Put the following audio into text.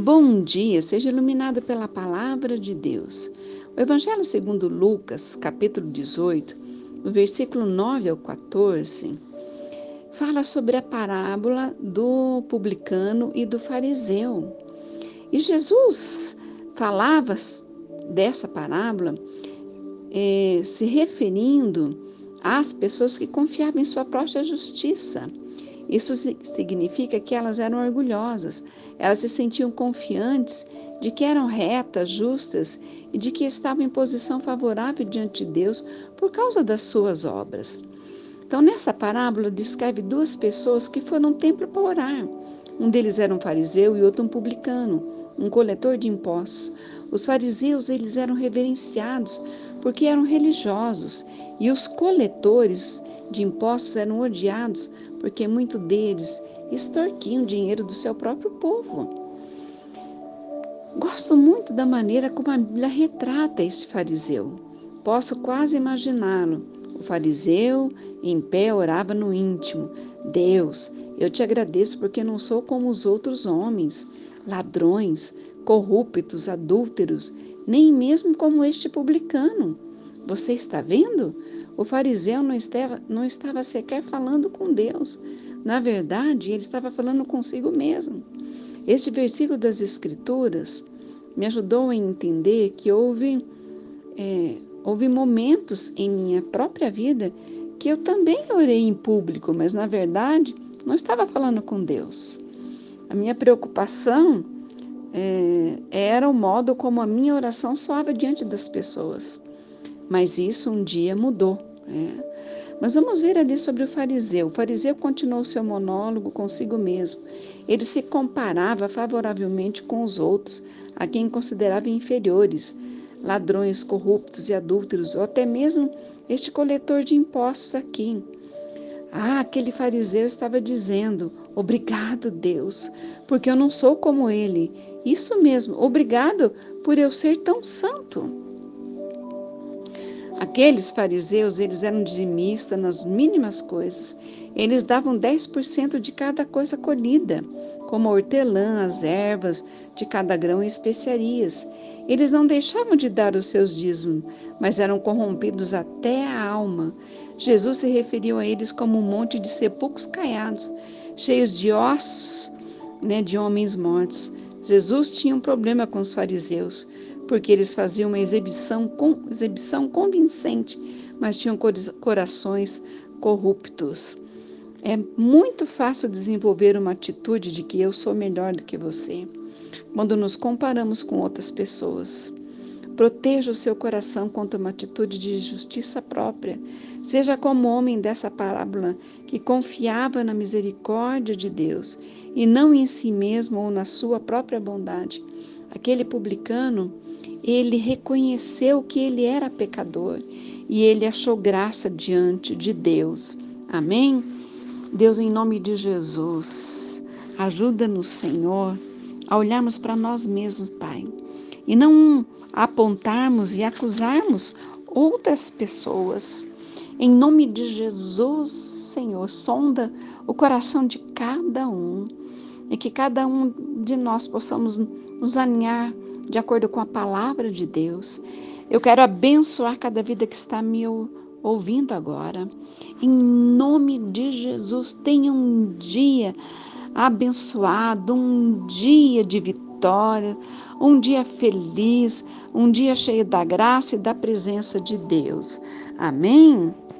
Bom dia, seja iluminado pela palavra de Deus. O Evangelho segundo Lucas, capítulo 18, no versículo 9 ao 14, fala sobre a parábola do publicano e do fariseu. E Jesus falava dessa parábola eh, se referindo às pessoas que confiavam em sua própria justiça isso significa que elas eram orgulhosas, elas se sentiam confiantes de que eram retas, justas e de que estavam em posição favorável diante de Deus por causa das suas obras. Então, nessa parábola, descreve duas pessoas que foram ao templo para orar. Um deles era um fariseu e outro um publicano, um coletor de impostos. Os fariseus, eles eram reverenciados porque eram religiosos, e os coletores de impostos eram odiados porque muitos deles extorquiam dinheiro do seu próprio povo. Gosto muito da maneira como a Bíblia retrata esse fariseu. Posso quase imaginá-lo. O fariseu, em pé, orava no íntimo: Deus, eu te agradeço porque não sou como os outros homens, ladrões, corruptos, adúlteros, nem mesmo como este publicano. Você está vendo? O fariseu não estava, não estava sequer falando com Deus. Na verdade, ele estava falando consigo mesmo. Este versículo das Escrituras me ajudou a entender que houve, é, houve momentos em minha própria vida que eu também orei em público, mas na verdade não estava falando com Deus. A minha preocupação é, era o modo como a minha oração soava diante das pessoas. Mas isso um dia mudou. É. Mas vamos ver ali sobre o fariseu. O fariseu continuou seu monólogo consigo mesmo. Ele se comparava favoravelmente com os outros, a quem considerava inferiores, ladrões, corruptos e adúlteros, ou até mesmo este coletor de impostos aqui. Ah, aquele fariseu estava dizendo: Obrigado, Deus, porque eu não sou como ele. Isso mesmo, obrigado por eu ser tão santo. Aqueles fariseus, eles eram dizimistas nas mínimas coisas. Eles davam 10% de cada coisa colhida, como a hortelã, as ervas, de cada grão e especiarias. Eles não deixavam de dar os seus dízimos, mas eram corrompidos até a alma. Jesus se referiu a eles como um monte de sepulcros caiados, cheios de ossos né, de homens mortos. Jesus tinha um problema com os fariseus, porque eles faziam uma exibição, exibição convincente, mas tinham corações corruptos. É muito fácil desenvolver uma atitude de que eu sou melhor do que você, quando nos comparamos com outras pessoas. Proteja o seu coração contra uma atitude de justiça própria. Seja como o homem dessa parábola que confiava na misericórdia de Deus e não em si mesmo ou na sua própria bondade. Aquele publicano ele reconheceu que ele era pecador e ele achou graça diante de Deus. Amém? Deus, em nome de Jesus, ajuda-nos, Senhor, a olharmos para nós mesmos, Pai, e não apontarmos e acusarmos outras pessoas. Em nome de Jesus, Senhor, sonda o coração de cada um e que cada um de nós possamos nos alinhar de acordo com a palavra de Deus. Eu quero abençoar cada vida que está me ouvindo agora. Em nome de Jesus, tenha um dia abençoado, um dia de vitória, um dia feliz, um dia cheio da graça e da presença de Deus. Amém?